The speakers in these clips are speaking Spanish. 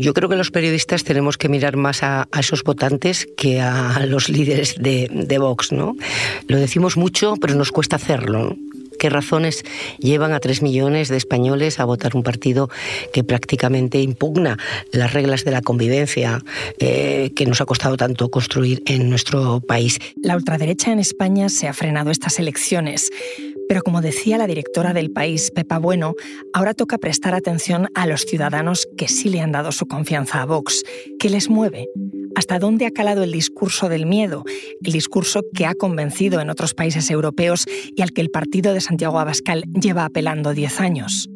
Yo creo que los periodistas tenemos que mirar más a, esos votantes que a los líderes de, Vox, ¿no? Lo decimos mucho, pero nos cuesta hacerlo qué razones llevan a tres millones de españoles a votar un partido que prácticamente impugna las reglas de la convivencia eh, que nos ha costado tanto construir en nuestro país. La ultraderecha en España se ha frenado estas elecciones. Pero como decía la directora del país, Pepa Bueno, ahora toca prestar atención a los ciudadanos que sí le han dado su confianza a Vox. ¿Qué les mueve? ¿Hasta dónde ha calado el discurso del miedo? El discurso que ha convencido en otros países europeos y al que el partido de Santiago Abascal lleva apelando 10 años.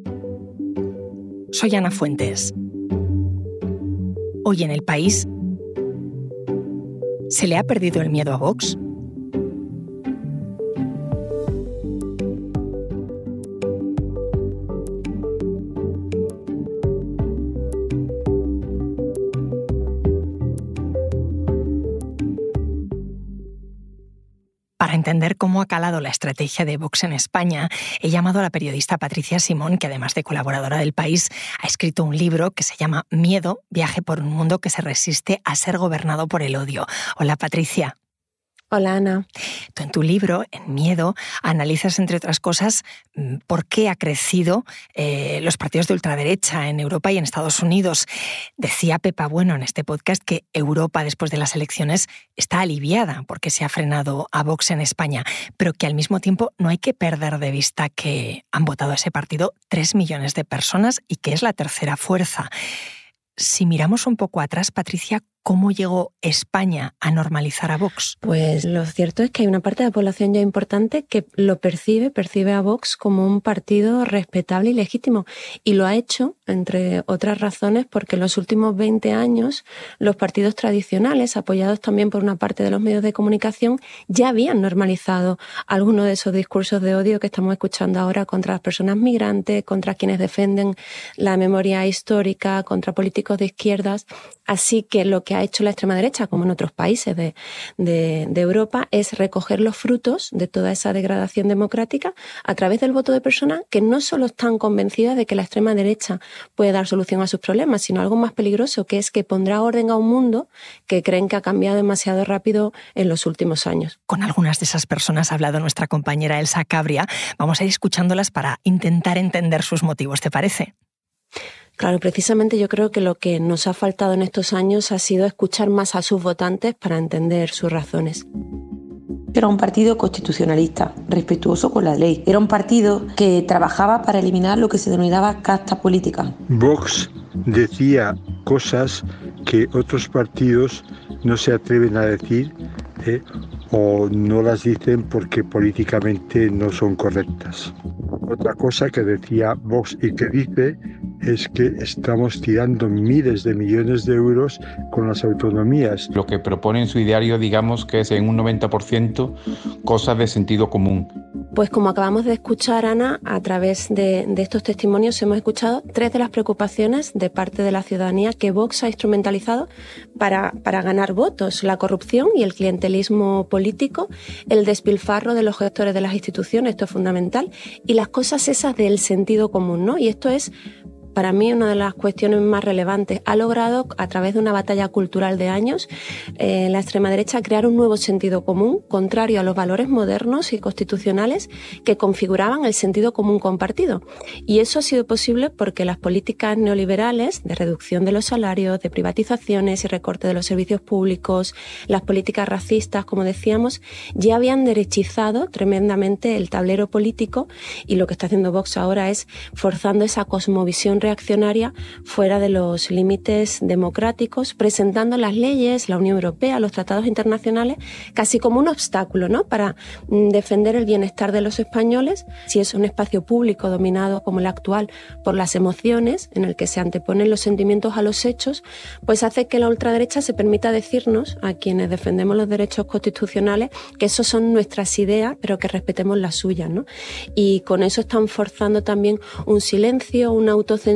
Soy Ana Fuentes. Hoy en el país, ¿se le ha perdido el miedo a Vox? Para entender cómo ha calado la estrategia de Vox en España, he llamado a la periodista Patricia Simón, que además de colaboradora del país, ha escrito un libro que se llama Miedo, viaje por un mundo que se resiste a ser gobernado por el odio. Hola Patricia. Hola Ana. Tú en tu libro, En Miedo, analizas, entre otras cosas, mm, por qué ha crecido eh, los partidos de ultraderecha en Europa y en Estados Unidos. Decía Pepa Bueno en este podcast que Europa, después de las elecciones, está aliviada porque se ha frenado a Vox en España, pero que al mismo tiempo no hay que perder de vista que han votado a ese partido tres millones de personas y que es la tercera fuerza. Si miramos un poco atrás, Patricia, ¿Cómo llegó España a normalizar a Vox? Pues lo cierto es que hay una parte de la población ya importante que lo percibe, percibe a Vox como un partido respetable y legítimo. Y lo ha hecho, entre otras razones, porque en los últimos 20 años los partidos tradicionales, apoyados también por una parte de los medios de comunicación, ya habían normalizado algunos de esos discursos de odio que estamos escuchando ahora contra las personas migrantes, contra quienes defienden la memoria histórica, contra políticos de izquierdas. Así que lo que ha hecho la extrema derecha, como en otros países de, Europa, es recoger los frutos de toda esa degradación democrática a través del voto de personas que no solo están convencidas de que la extrema derecha puede dar solución a sus problemas, sino algo más peligroso, que es que pondrá orden a un mundo que creen que ha cambiado demasiado rápido en los últimos años. Con algunas de esas personas ha hablado nuestra compañera Elsa Cabria. Vamos a ir escuchándolas para intentar entender sus motivos, ¿te parece? Claro, precisamente yo creo que lo que nos ha faltado en estos años ha sido escuchar más a sus votantes para entender sus razones. Era un partido constitucionalista, respetuoso con la ley. Era un partido que trabajaba para eliminar lo que se denominaba casta política. Vox decía cosas que otros partidos no se atreven a decir ¿eh? O no las dicen porque políticamente no son correctas. Otra cosa que decía Vox y que dice es que estamos tirando miles de millones de euros con las autonomías. Lo que propone en su ideario, digamos que es en un 90% cosas de sentido común. Pues como acabamos de escuchar, Ana, a través de, estos testimonios hemos escuchado tres de las preocupaciones de parte de la ciudadanía que Vox ha instrumentalizado para, para ganar votos. La corrupción y el clientelismo político, el despilfarro de los gestores de las instituciones, esto es fundamental, y las cosas esas del sentido común, ¿no? Y esto es para mí una de las cuestiones más relevantes. Ha logrado, a través de una batalla cultural de años, eh, la extrema derecha crear un nuevo sentido común, contrario a los valores modernos y constitucionales que configuraban el sentido común compartido. Y eso ha sido posible porque las políticas neoliberales de reducción de los salarios, de privatizaciones y recorte de los servicios públicos, las políticas racistas, como decíamos, ya habían derechizado tremendamente el tablero político y lo que está haciendo Vox ahora es forzando esa cosmovisión reaccionaria fuera de los límites democráticos, presentando las leyes, la Unión Europea, los tratados internacionales, casi como un obstáculo ¿no? para mm, defender el bienestar de los españoles, si es un espacio público dominado como el actual por las emociones, en el que se anteponen los sentimientos a los hechos, pues hace que la ultraderecha se permita decirnos, a quienes defendemos los derechos constitucionales, que esos son nuestras ideas, pero que respetemos las suyas. ¿no? Y con eso están forzando también un silencio, una autocensura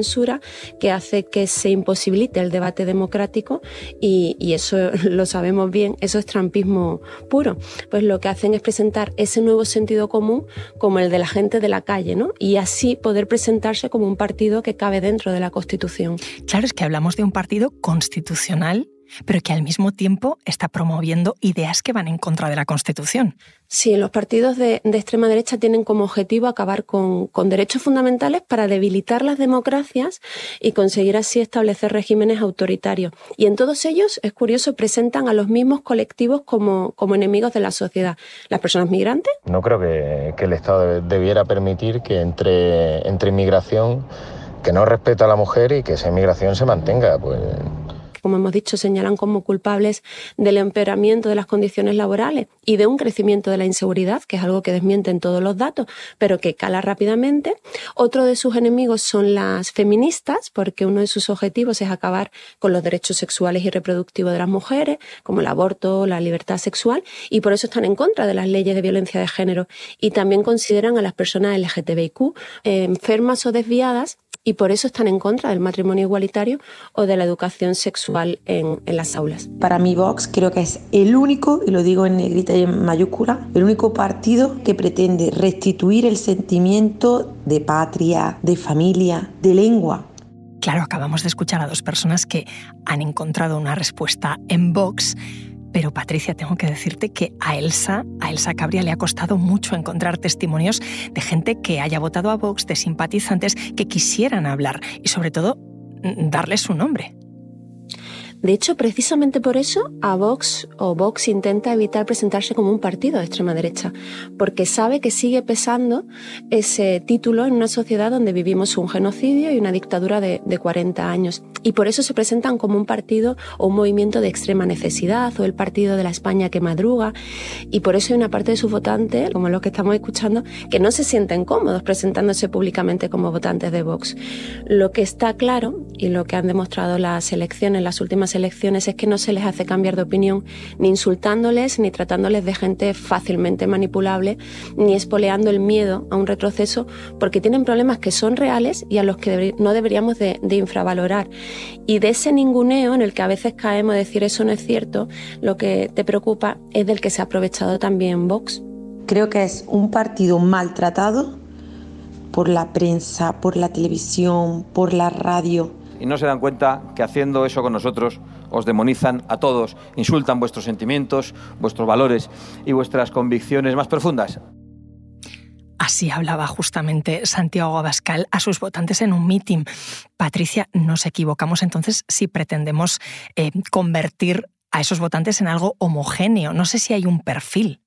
que hace que se imposibilite el debate democrático y, y eso lo sabemos bien, eso es trampismo puro. Pues lo que hacen es presentar ese nuevo sentido común como el de la gente de la calle, ¿no? Y así poder presentarse como un partido que cabe dentro de la Constitución. Claro, es que hablamos de un partido constitucional pero que al mismo tiempo está promoviendo ideas que van en contra de la Constitución. Sí, los partidos de, extrema derecha tienen como objetivo acabar con, derechos fundamentales para debilitar las democracias y conseguir así establecer regímenes autoritarios. Y en todos ellos, es curioso, presentan a los mismos colectivos como, enemigos de la sociedad. ¿Las personas migrantes? No creo que, el Estado debiera permitir que entre, entre inmigración que no respeta a la mujer y que esa inmigración se mantenga. Pues como hemos dicho, señalan como culpables del empeoramiento de las condiciones laborales y de un crecimiento de la inseguridad, que es algo que desmienten todos los datos, pero que cala rápidamente. Otro de sus enemigos son las feministas, porque uno de sus objetivos es acabar con los derechos sexuales y reproductivos de las mujeres, como el aborto, la libertad sexual, y por eso están en contra de las leyes de violencia de género. Y también consideran a las personas LGTBIQ eh, enfermas o desviadas y por eso están en contra del matrimonio igualitario o de la educación sexual en, las aulas. Para mí Vox creo que es el único, y lo digo en negrita y en mayúscula, el único partido que pretende restituir el sentimiento de patria, de familia, de lengua. Claro, acabamos de escuchar a dos personas que han encontrado una respuesta en Vox pero Patricia, tengo que decirte que a Elsa, a Elsa Cabria le ha costado mucho encontrar testimonios de gente que haya votado a Vox, de simpatizantes que quisieran hablar y sobre todo darle su nombre. De hecho, precisamente por eso, a Vox o Vox intenta evitar presentarse como un partido de extrema derecha, porque sabe que sigue pesando ese título en una sociedad donde vivimos un genocidio y una dictadura de, de 40 años. Y por eso se presentan como un partido o un movimiento de extrema necesidad o el partido de la España que madruga. Y por eso hay una parte de sus votantes, como los que estamos escuchando, que no se sienten cómodos presentándose públicamente como votantes de Vox. Lo que está claro y lo que han demostrado las elecciones, las últimas elecciones es que no se les hace cambiar de opinión ni insultándoles, ni tratándoles de gente fácilmente manipulable, ni espoleando el miedo a un retroceso, porque tienen problemas que son reales y a los que no deberíamos de, de infravalorar. Y de ese ninguneo en el que a veces caemos a decir eso no es cierto, lo que te preocupa es del que se ha aprovechado también Vox. Creo que es un partido maltratado por la prensa, por la televisión, por la radio y no se dan cuenta que haciendo eso con nosotros os demonizan a todos, insultan vuestros sentimientos, vuestros valores y vuestras convicciones más profundas. Así hablaba justamente Santiago Abascal a sus votantes en un meeting. Patricia, nos equivocamos entonces si pretendemos eh, convertir a esos votantes en algo homogéneo. No sé si hay un perfil.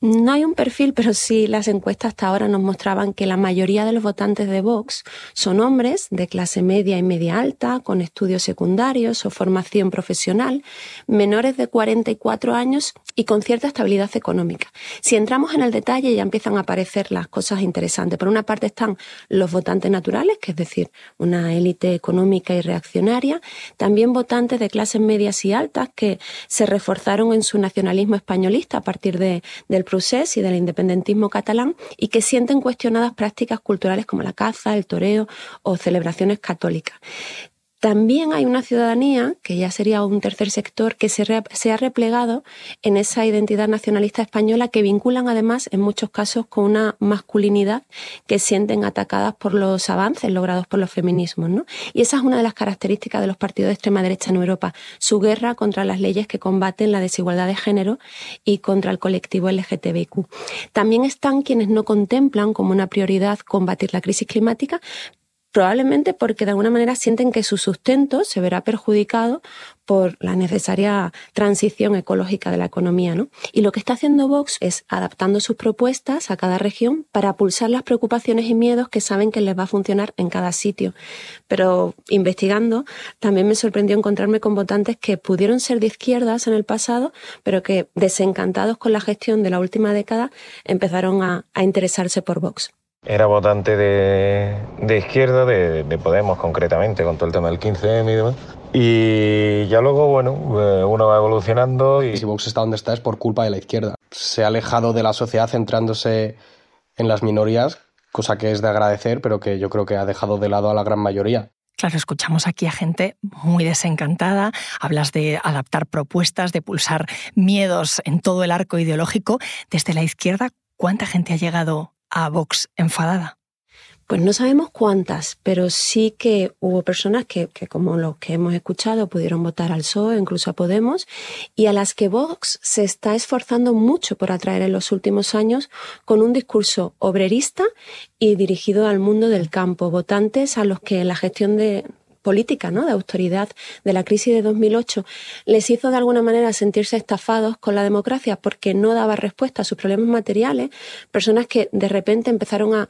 No hay un perfil, pero sí las encuestas hasta ahora nos mostraban que la mayoría de los votantes de Vox son hombres de clase media y media alta, con estudios secundarios o formación profesional, menores de 44 años y con cierta estabilidad económica. Si entramos en el detalle ya empiezan a aparecer las cosas interesantes. Por una parte están los votantes naturales, que es decir, una élite económica y reaccionaria, también votantes de clases medias y altas que se reforzaron en su nacionalismo españolista a partir de, del y del independentismo catalán y que sienten cuestionadas prácticas culturales como la caza, el toreo o celebraciones católicas. También hay una ciudadanía, que ya sería un tercer sector, que se, ha replegado en esa identidad nacionalista española que vinculan además en muchos casos con una masculinidad que sienten atacadas por los avances logrados por los feminismos. ¿no? Y esa es una de las características de los partidos de extrema derecha en Europa, su guerra contra las leyes que combaten la desigualdad de género y contra el colectivo LGTBIQ. También están quienes no contemplan como una prioridad combatir la crisis climática, probablemente porque de alguna manera sienten que su sustento se verá perjudicado por la necesaria transición ecológica de la economía. ¿no? Y lo que está haciendo Vox es adaptando sus propuestas a cada región para pulsar las preocupaciones y miedos que saben que les va a funcionar en cada sitio. Pero investigando, también me sorprendió encontrarme con votantes que pudieron ser de izquierdas en el pasado, pero que desencantados con la gestión de la última década empezaron a, a interesarse por Vox. Era votante de, de izquierda, de, de, Podemos concretamente, con todo el tema del 15M y demás. Y ya luego, bueno, eh, uno va evolucionando y... Si Vox está donde está es por culpa de la izquierda. Se ha alejado de la sociedad centrándose en las minorías, cosa que es de agradecer, pero que yo creo que ha dejado de lado a la gran mayoría. Claro, escuchamos aquí a gente muy desencantada, hablas de adaptar propuestas, de pulsar miedos en todo el arco ideológico. Desde la izquierda, ¿cuánta gente ha llegado a Vox enfadada? Pues no sabemos cuántas, pero sí que hubo personas que, como los que hemos escuchado, pudieron votar al PSOE, incluso a Podemos, y a las que Vox se está esforzando mucho por atraer en los últimos años con un discurso obrerista y dirigido al mundo del campo, votantes a los que la gestión de, política, ¿no? de autoridad de la crisis de 2008, les hizo de alguna manera sentirse estafados con la democracia porque no daba respuesta a sus problemas materiales, personas que de repente empezaron a,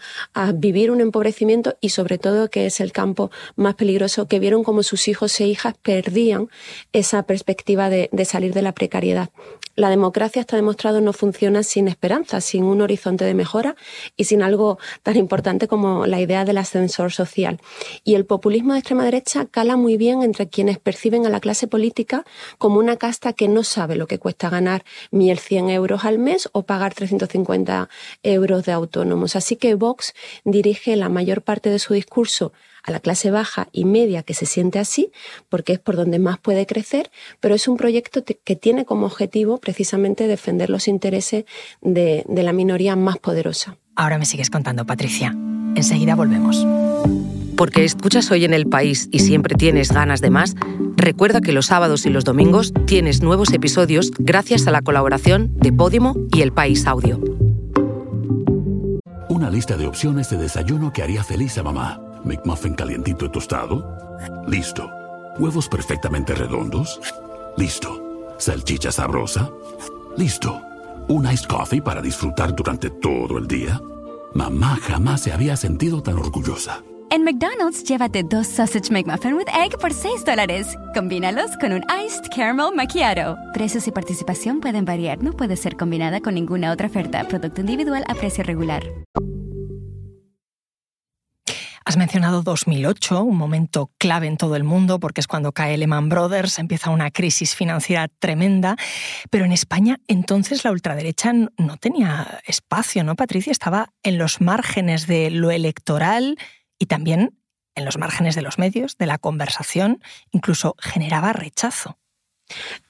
vivir un empobrecimiento y sobre todo, que es el campo más peligroso, que vieron como sus hijos e hijas perdían esa perspectiva de, de salir de la precariedad. La democracia está demostrado no funciona sin esperanza, sin un horizonte de mejora y sin algo tan importante como la idea del ascensor social. Y el populismo de extrema derecha cala muy bien entre quienes perciben a la clase política como una casta que no sabe lo que cuesta ganar 1.100 euros al mes o pagar 350 euros de autónomos. Así que Vox dirige la mayor parte de su discurso a la clase baja y media que se siente así, porque es por donde más puede crecer, pero es un proyecto que tiene como objetivo precisamente defender los intereses de, de la minoría más poderosa. Ahora me sigues contando, Patricia. Enseguida volvemos. Porque escuchas hoy en el país y siempre tienes ganas de más, recuerda que los sábados y los domingos tienes nuevos episodios gracias a la colaboración de Podimo y El País Audio. Una lista de opciones de desayuno que haría feliz a mamá. McMuffin calientito y tostado. Listo. Huevos perfectamente redondos. Listo. Salchicha sabrosa. Listo. Un iced coffee para disfrutar durante todo el día. Mamá jamás se había sentido tan orgullosa. En McDonald's, llévate dos Sausage McMuffin with Egg por 6 dólares. Combínalos con un Iced Caramel Macchiato. Precios y participación pueden variar. No puede ser combinada con ninguna otra oferta. Producto individual a precio regular. Has mencionado 2008, un momento clave en todo el mundo porque es cuando cae Lehman Brothers, empieza una crisis financiera tremenda, pero en España entonces la ultraderecha no tenía espacio, ¿no, Patricia? Estaba en los márgenes de lo electoral y también en los márgenes de los medios, de la conversación, incluso generaba rechazo.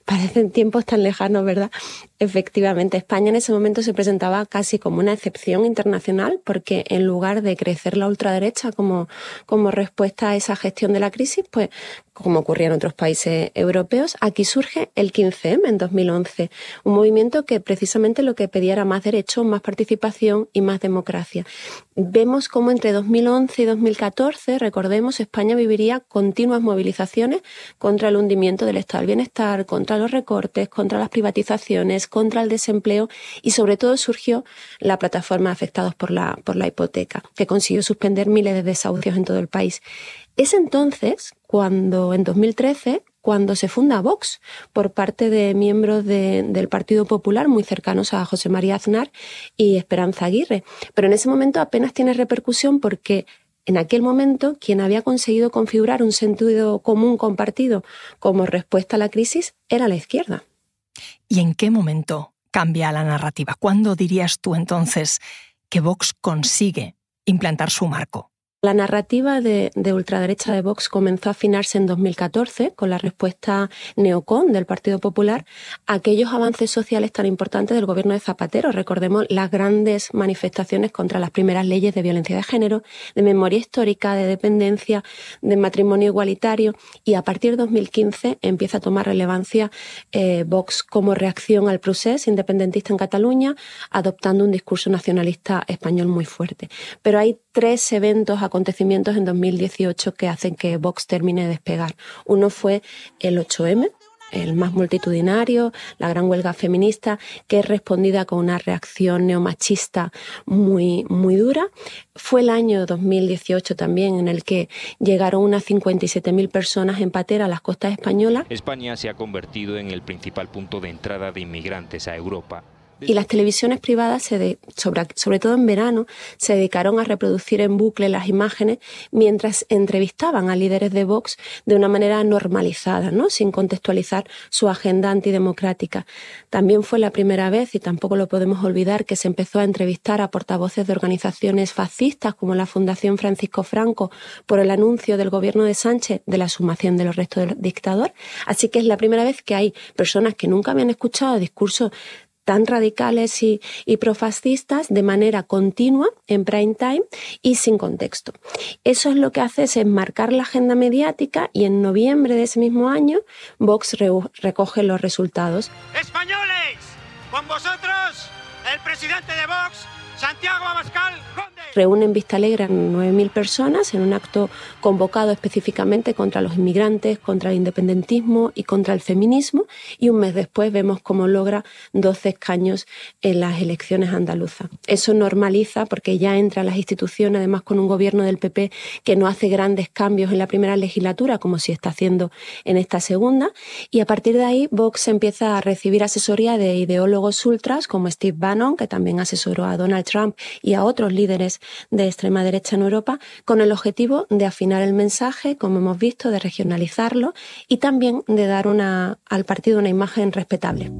Parecen tiempos tan lejanos, ¿verdad? Efectivamente, España en ese momento se presentaba casi como una excepción internacional porque en lugar de crecer la ultraderecha como, como respuesta a esa gestión de la crisis, pues como ocurría en otros países europeos, aquí surge el 15M en 2011, un movimiento que precisamente lo que pedía era más derechos, más participación y más democracia. Vemos cómo entre 2011 y 2014, recordemos, España viviría continuas movilizaciones contra el hundimiento del estado del bienestar, contra los recortes, contra las privatizaciones, contra el desempleo y sobre todo surgió la plataforma afectados por la, por la hipoteca, que consiguió suspender miles de desahucios en todo el país. Es entonces cuando, en 2013, cuando se funda Vox por parte de miembros de, del Partido Popular muy cercanos a José María Aznar y Esperanza Aguirre. Pero en ese momento apenas tiene repercusión porque en aquel momento quien había conseguido configurar un sentido común compartido como respuesta a la crisis era la izquierda. ¿Y en qué momento cambia la narrativa? ¿Cuándo dirías tú entonces que Vox consigue implantar su marco? La narrativa de, de, ultraderecha de Vox comenzó a afinarse en 2014 con la respuesta neocon del Partido Popular a aquellos avances sociales tan importantes del gobierno de Zapatero. Recordemos las grandes manifestaciones contra las primeras leyes de violencia de género, de memoria histórica, de dependencia, de matrimonio igualitario y a partir de 2015 empieza a tomar relevancia eh, Vox como reacción al procés independentista en Cataluña, adoptando un discurso nacionalista español muy fuerte. Pero hay tres eventos, acontecimientos en 2018 que hacen que Vox termine de despegar. Uno fue el 8M, el más multitudinario, la gran huelga feminista, que es respondida con una reacción neomachista muy, muy dura. Fue el año 2018 también en el que llegaron unas 57.000 personas en patera a las costas españolas. España se ha convertido en el principal punto de entrada de inmigrantes a Europa y las televisiones privadas, se sobre, sobre, todo en verano, se dedicaron a reproducir en bucle las imágenes mientras entrevistaban a líderes de Vox de una manera normalizada, ¿no? sin contextualizar su agenda antidemocrática. También fue la primera vez, y tampoco lo podemos olvidar, que se empezó a entrevistar a portavoces de organizaciones fascistas como la Fundación Francisco Franco por el anuncio del gobierno de Sánchez de la sumación de los restos del dictador. Así que es la primera vez que hay personas que nunca habían escuchado discursos tan radicales y, profascistas de manera continua en prime time y sin contexto. Eso es lo que hace es enmarcar la agenda mediática y en noviembre de ese mismo año Vox recoge los resultados. Españoles, con vosotros el presidente de Vox, Santiago Abascal reúnen Vista Alegre a 9.000 personas en un acto convocado específicamente contra los inmigrantes, contra el independentismo y contra el feminismo. Y un mes después vemos cómo logra 12 escaños en las elecciones andaluzas. Eso normaliza porque ya entra a las instituciones, además con un gobierno del PP que no hace grandes cambios en la primera legislatura, como si está haciendo en esta segunda. Y a partir de ahí, Vox empieza a recibir asesoría de ideólogos ultras como Steve Bannon, que también asesoró a Donald Trump y a otros líderes de extrema derecha en Europa, con el objetivo de afinar el mensaje, como hemos visto, de regionalizarlo y también de dar una, al partido una imagen respetable.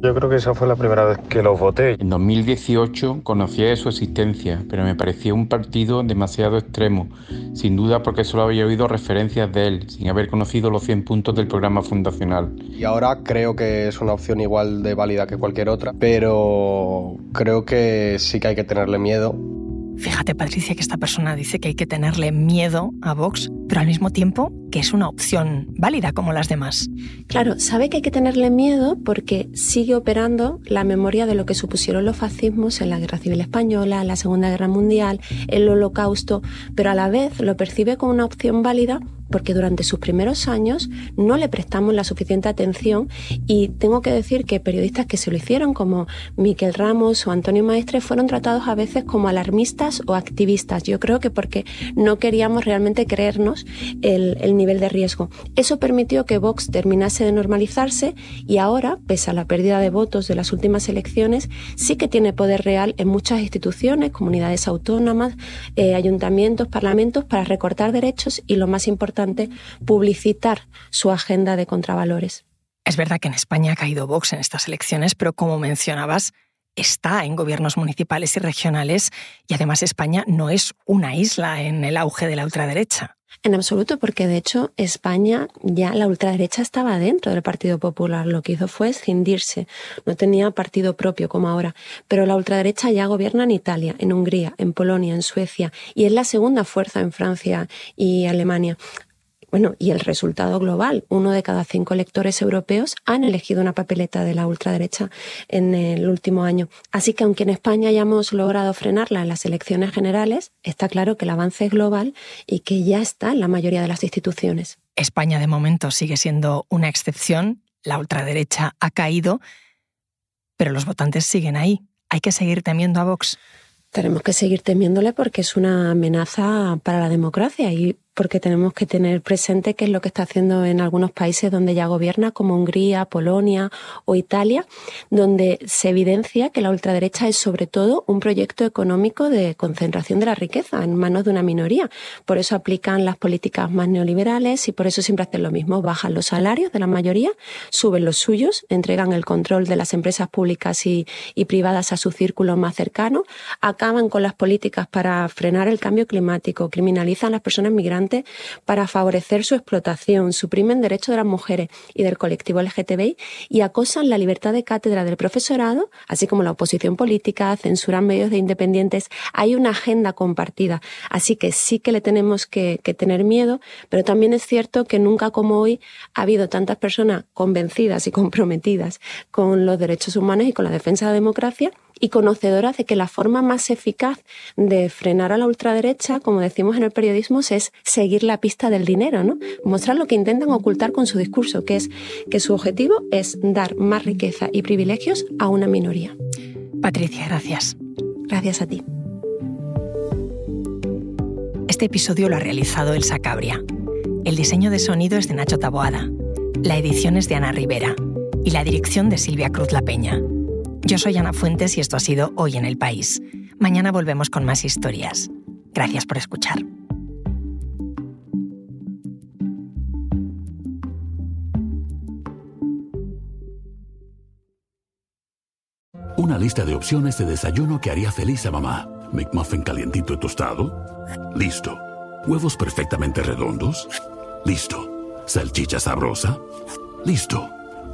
Yo creo que esa fue la primera vez que los voté. En 2018 conocía de su existencia, pero me parecía un partido demasiado extremo, sin duda porque solo había oído referencias de él, sin haber conocido los 100 puntos del programa fundacional. Y ahora creo que es una opción igual de válida que cualquier otra, pero creo que sí que hay que tenerle miedo Fíjate, Patricia, que esta persona dice que hay que tenerle miedo a Vox, pero al mismo tiempo que es una opción válida como las demás. Claro, sabe que hay que tenerle miedo porque sigue operando la memoria de lo que supusieron los fascismos en la Guerra Civil Española, la Segunda Guerra Mundial, el Holocausto, pero a la vez lo percibe como una opción válida porque durante sus primeros años no le prestamos la suficiente atención y tengo que decir que periodistas que se lo hicieron como Miquel Ramos o Antonio Maestre fueron tratados a veces como alarmistas o activistas. Yo creo que porque no queríamos realmente creernos el, el nivel de riesgo. Eso permitió que Vox terminase de normalizarse y ahora, pese a la pérdida de votos de las últimas elecciones, sí que tiene poder real en muchas instituciones, comunidades autónomas, eh, ayuntamientos, parlamentos para recortar derechos y lo más importante publicitar su agenda de contravalores. Es verdad que en España ha caído Vox en estas elecciones, pero como mencionabas, está en gobiernos municipales y regionales y además España no es una isla en el auge de la ultraderecha. En absoluto, porque de hecho España ya la ultraderecha estaba dentro del Partido Popular. Lo que hizo fue escindirse. No tenía partido propio como ahora. Pero la ultraderecha ya gobierna en Italia, en Hungría, en Polonia, en Suecia y es la segunda fuerza en Francia y Alemania. Bueno, y el resultado global, uno de cada cinco electores europeos han elegido una papeleta de la ultraderecha en el último año. Así que aunque en España hayamos logrado frenarla en las elecciones generales, está claro que el avance es global y que ya está en la mayoría de las instituciones. España de momento sigue siendo una excepción, la ultraderecha ha caído, pero los votantes siguen ahí. Hay que seguir temiendo a Vox. Tenemos que seguir temiéndole porque es una amenaza para la democracia y porque tenemos que tener presente qué es lo que está haciendo en algunos países donde ya gobierna, como Hungría, Polonia o Italia, donde se evidencia que la ultraderecha es sobre todo un proyecto económico de concentración de la riqueza en manos de una minoría. Por eso aplican las políticas más neoliberales y por eso siempre hacen lo mismo. Bajan los salarios de la mayoría, suben los suyos, entregan el control de las empresas públicas y, y privadas a su círculo más cercano, acaban con las políticas para frenar el cambio climático, criminalizan a las personas migrantes para favorecer su explotación, suprimen derechos de las mujeres y del colectivo LGTBI y acosan la libertad de cátedra del profesorado, así como la oposición política, censuran medios de independientes. Hay una agenda compartida, así que sí que le tenemos que, tener miedo, pero también es cierto que nunca como hoy ha habido tantas personas convencidas y comprometidas con los derechos humanos y con la defensa de la democracia y conocedoras de que la forma más eficaz de frenar a la ultraderecha, como decimos en el periodismo, es seguir la pista del dinero, ¿no? Mostrar lo que intentan ocultar con su discurso, que es que su objetivo es dar más riqueza y privilegios a una minoría. Patricia, gracias. Gracias a ti. Este episodio lo ha realizado Elsa Cabria. El diseño de sonido es de Nacho Taboada. La edición es de Ana Rivera. Y la dirección de Silvia Cruz La Peña. Yo soy Ana Fuentes y esto ha sido Hoy en el País. Mañana volvemos con más historias. Gracias por escuchar. Una lista de opciones de desayuno que haría feliz a mamá. McMuffin calientito y tostado. Listo. Huevos perfectamente redondos. Listo. Salchicha sabrosa. Listo.